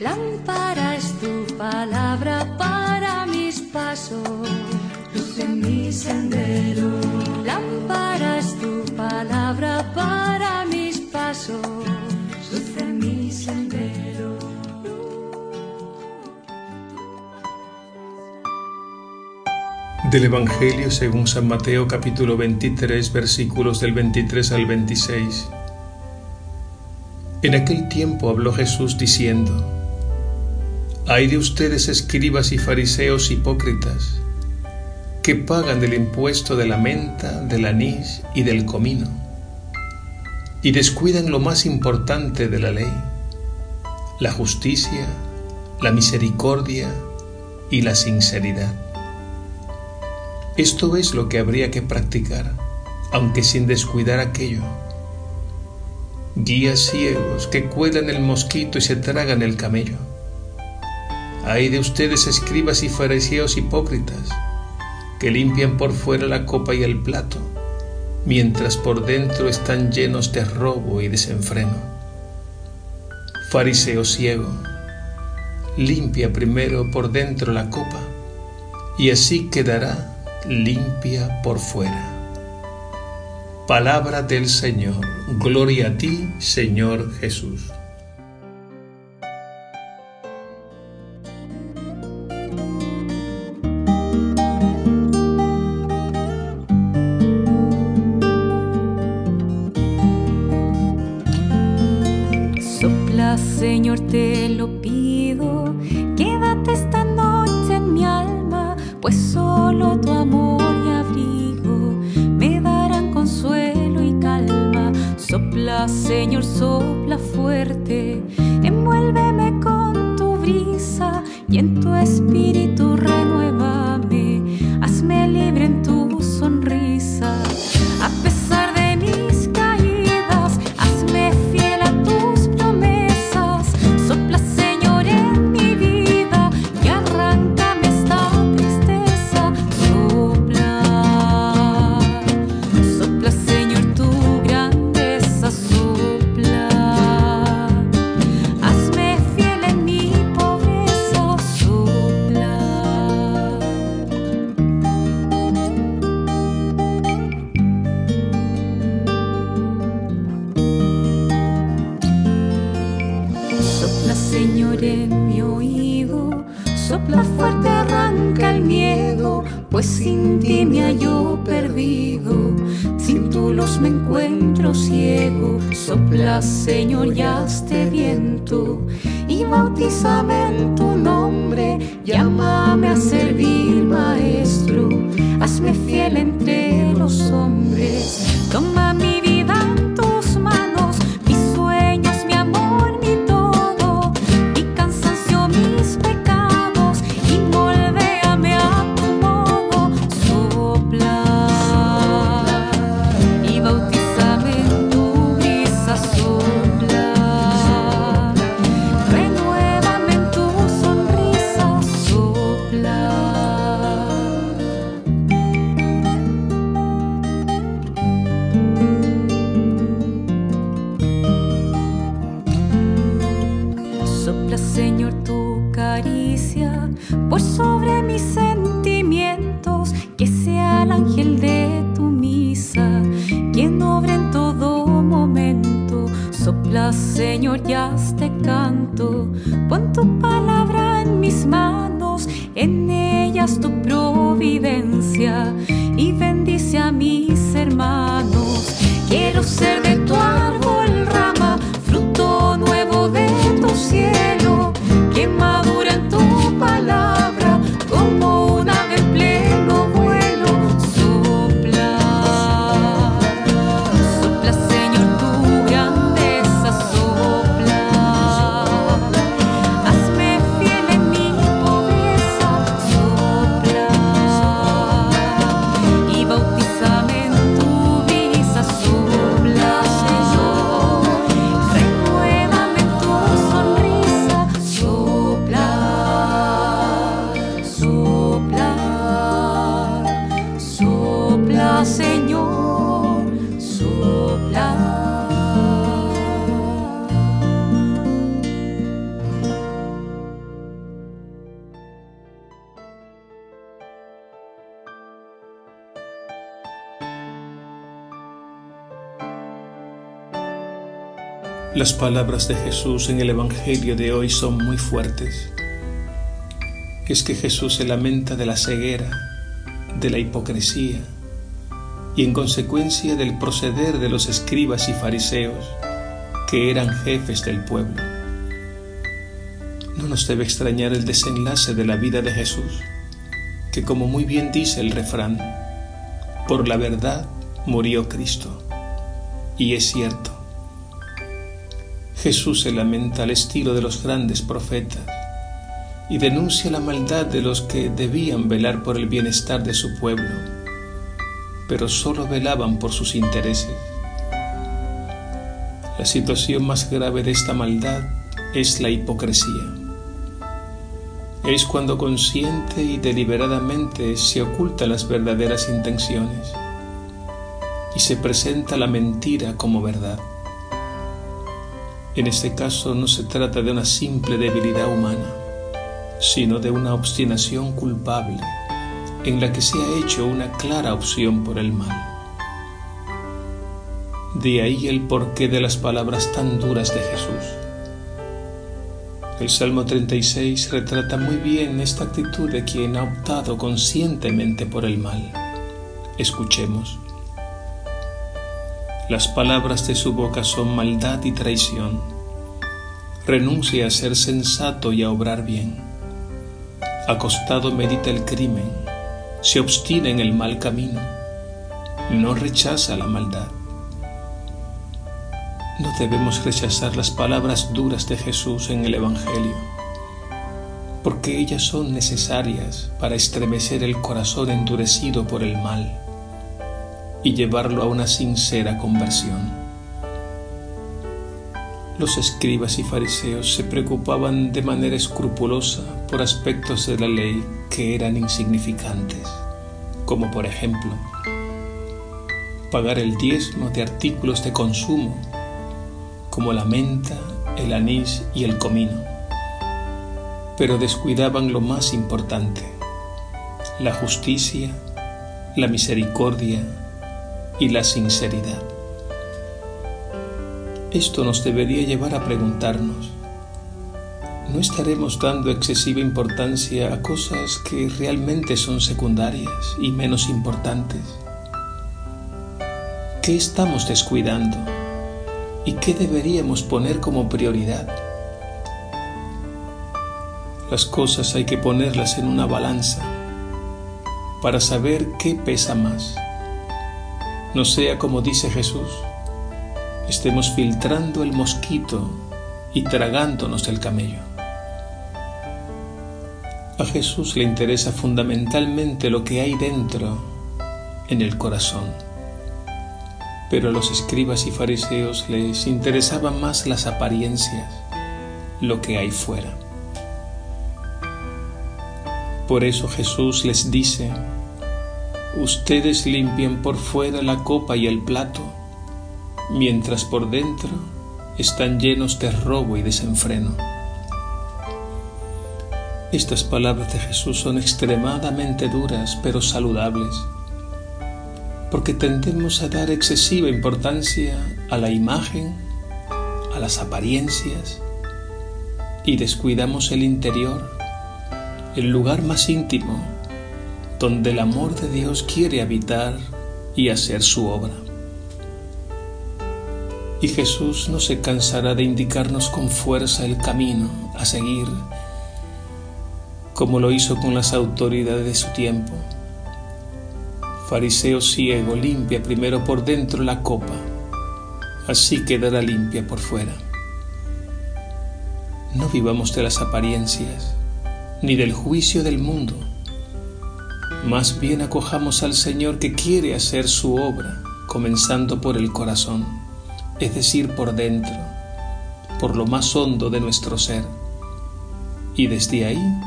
Lámpara es tu palabra para mis pasos, luz en mi sendero. Lámpara es tu palabra para mis pasos, luz en mi sendero. Del Evangelio según San Mateo capítulo 23 versículos del 23 al 26. En aquel tiempo habló Jesús diciendo, Hay de ustedes escribas y fariseos hipócritas, que pagan el impuesto de la menta, del anís y del comino, y descuidan lo más importante de la ley, la justicia, la misericordia y la sinceridad. Esto es lo que habría que practicar, aunque sin descuidar aquello guías ciegos que cuelan el mosquito y se tragan el camello. Hay de ustedes escribas y fariseos hipócritas, que limpian por fuera la copa y el plato, mientras por dentro están llenos de robo y desenfreno. Fariseo ciego, limpia primero por dentro la copa, y así quedará limpia por fuera. Palabra del Señor. Gloria a ti, Señor Jesús. Señor, te lo pido. Quédate esta noche en mi alma, pues solo tu amor y abrigo me darán consuelo y calma. Sopla, Señor, sopla fuerte. Envuélveme con tu brisa y en tu espíritu Señor, en mi oído. Sopla fuerte, arranca el miedo, pues sin ti me hallo perdido. Sin tu luz me encuentro ciego. Sopla, Señor, y hazte viento. Y bautízame en tu nombre. Llámame a servir, Tu caricia por sobre mis sentimientos, que sea el ángel de tu misa, quien obra en todo momento. Sopla, Señor, ya te canto, pon tu palabra en mis manos, en ellas tu providencia, y bendice a mis Las palabras de Jesús en el Evangelio de hoy son muy fuertes. Es que Jesús se lamenta de la ceguera, de la hipocresía y en consecuencia del proceder de los escribas y fariseos que eran jefes del pueblo. No nos debe extrañar el desenlace de la vida de Jesús, que como muy bien dice el refrán, por la verdad murió Cristo. Y es cierto, Jesús se lamenta al estilo de los grandes profetas y denuncia la maldad de los que debían velar por el bienestar de su pueblo, pero solo velaban por sus intereses. La situación más grave de esta maldad es la hipocresía. Es cuando consciente y deliberadamente se ocultan las verdaderas intenciones y se presenta la mentira como verdad. En este caso no se trata de una simple debilidad humana, sino de una obstinación culpable en la que se ha hecho una clara opción por el mal. De ahí el porqué de las palabras tan duras de Jesús. El Salmo 36 retrata muy bien esta actitud de quien ha optado conscientemente por el mal. Escuchemos. Las palabras de su boca son maldad y traición. Renuncia a ser sensato y a obrar bien. Acostado medita el crimen, se obstina en el mal camino, no rechaza la maldad. No debemos rechazar las palabras duras de Jesús en el Evangelio, porque ellas son necesarias para estremecer el corazón endurecido por el mal y llevarlo a una sincera conversión. Los escribas y fariseos se preocupaban de manera escrupulosa por aspectos de la ley que eran insignificantes, como por ejemplo pagar el diezmo de artículos de consumo, como la menta, el anís y el comino, pero descuidaban lo más importante, la justicia, la misericordia, y la sinceridad. Esto nos debería llevar a preguntarnos, ¿no estaremos dando excesiva importancia a cosas que realmente son secundarias y menos importantes? ¿Qué estamos descuidando y qué deberíamos poner como prioridad? Las cosas hay que ponerlas en una balanza para saber qué pesa más no sea como dice Jesús, estemos filtrando el mosquito y tragándonos el camello. A Jesús le interesa fundamentalmente lo que hay dentro, en el corazón. Pero a los escribas y fariseos les interesaban más las apariencias, lo que hay fuera. Por eso Jesús les dice, Ustedes limpian por fuera la copa y el plato, mientras por dentro están llenos de robo y desenfreno. Estas palabras de Jesús son extremadamente duras pero saludables, porque tendemos a dar excesiva importancia a la imagen, a las apariencias, y descuidamos el interior, el lugar más íntimo donde el amor de Dios quiere habitar y hacer su obra. Y Jesús no se cansará de indicarnos con fuerza el camino a seguir, como lo hizo con las autoridades de su tiempo. Fariseo ciego limpia primero por dentro la copa, así quedará limpia por fuera. No vivamos de las apariencias, ni del juicio del mundo más bien acojamos al Señor que quiere hacer su obra, comenzando por el corazón, es decir, por dentro, por lo más hondo de nuestro ser, y desde ahí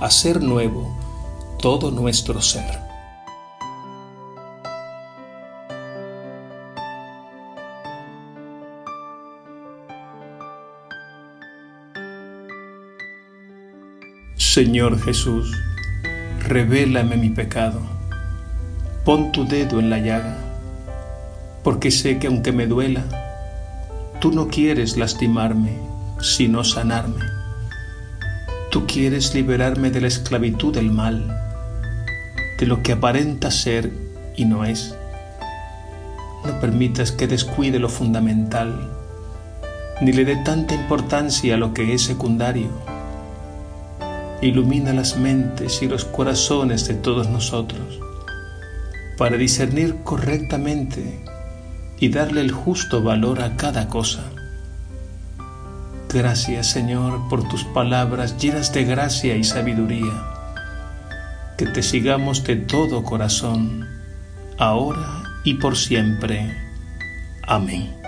hacer nuevo todo nuestro ser. Señor Jesús, revélame mi pecado, pon tu dedo en la llaga, porque sé que aunque me duela, Tú no quieres lastimarme, sino sanarme. Tú quieres liberarme de la esclavitud del mal, de lo que aparenta ser y no es. No permitas que descuide lo fundamental, ni le dé tanta importancia a lo que es secundario. Ilumina las mentes y los corazones de todos nosotros para discernir correctamente y darle el justo valor a cada cosa. Gracias Señor por tus palabras llenas de gracia y sabiduría. Que te sigamos de todo corazón, ahora y por siempre. Amén.